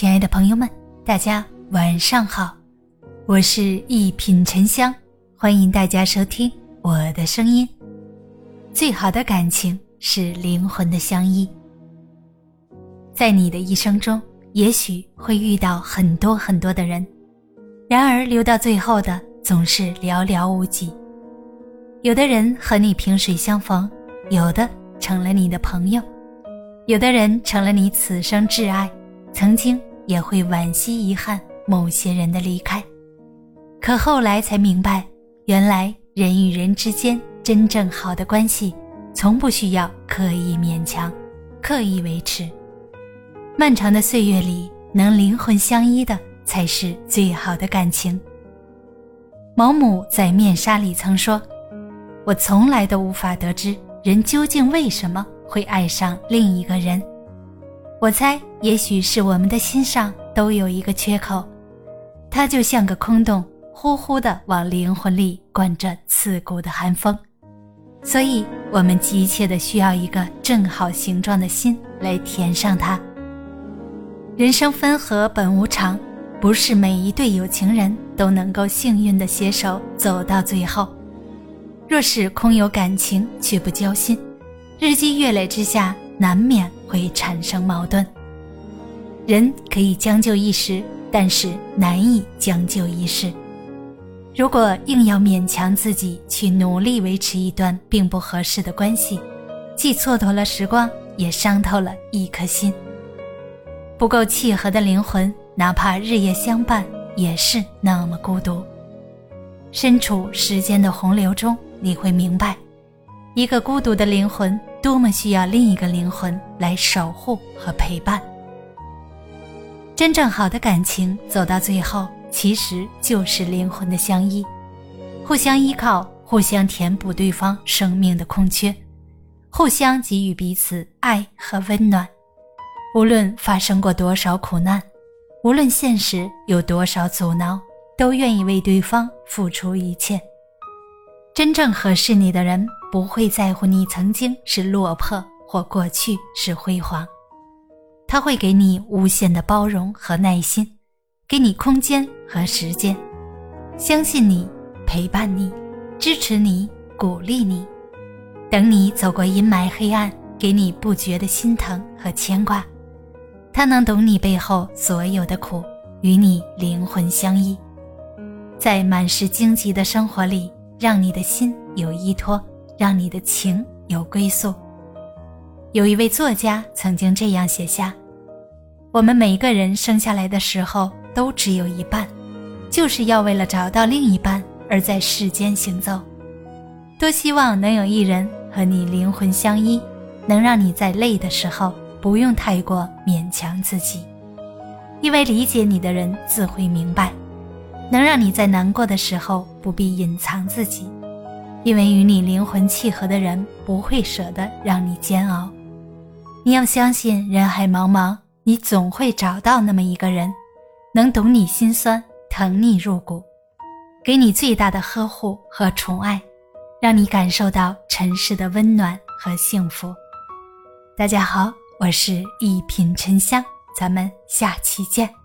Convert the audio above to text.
亲爱的朋友们，大家晚上好，我是一品沉香，欢迎大家收听我的声音。最好的感情是灵魂的相依。在你的一生中，也许会遇到很多很多的人，然而留到最后的总是寥寥无几。有的人和你萍水相逢，有的成了你的朋友，有的人成了你此生挚爱。曾经也会惋惜遗憾某些人的离开，可后来才明白，原来人与人之间真正好的关系，从不需要刻意勉强、刻意维持。漫长的岁月里，能灵魂相依的才是最好的感情。毛姆在《面纱》里曾说：“我从来都无法得知人究竟为什么会爱上另一个人。”我猜，也许是我们的心上都有一个缺口，它就像个空洞，呼呼的往灵魂里灌着刺骨的寒风，所以我们急切的需要一个正好形状的心来填上它。人生分合本无常，不是每一对有情人都能够幸运的携手走到最后。若是空有感情却不交心，日积月累之下。难免会产生矛盾。人可以将就一时，但是难以将就一世。如果硬要勉强自己去努力维持一段并不合适的关系，既蹉跎了时光，也伤透了一颗心。不够契合的灵魂，哪怕日夜相伴，也是那么孤独。身处时间的洪流中，你会明白，一个孤独的灵魂。多么需要另一个灵魂来守护和陪伴。真正好的感情走到最后，其实就是灵魂的相依，互相依靠，互相填补对方生命的空缺，互相给予彼此爱和温暖。无论发生过多少苦难，无论现实有多少阻挠，都愿意为对方付出一切。真正合适你的人。不会在乎你曾经是落魄或过去是辉煌，他会给你无限的包容和耐心，给你空间和时间，相信你，陪伴你，支持你，鼓励你，等你走过阴霾黑暗，给你不绝的心疼和牵挂。他能懂你背后所有的苦，与你灵魂相依，在满是荆棘的生活里，让你的心有依托。让你的情有归宿。有一位作家曾经这样写下：“我们每个人生下来的时候都只有一半，就是要为了找到另一半而在世间行走。多希望能有一人和你灵魂相依，能让你在累的时候不用太过勉强自己，因为理解你的人自会明白，能让你在难过的时候不必隐藏自己。”因为与你灵魂契合的人不会舍得让你煎熬，你要相信人海茫茫，你总会找到那么一个人，能懂你心酸，疼你入骨，给你最大的呵护和宠爱，让你感受到尘世的温暖和幸福。大家好，我是一品沉香，咱们下期见。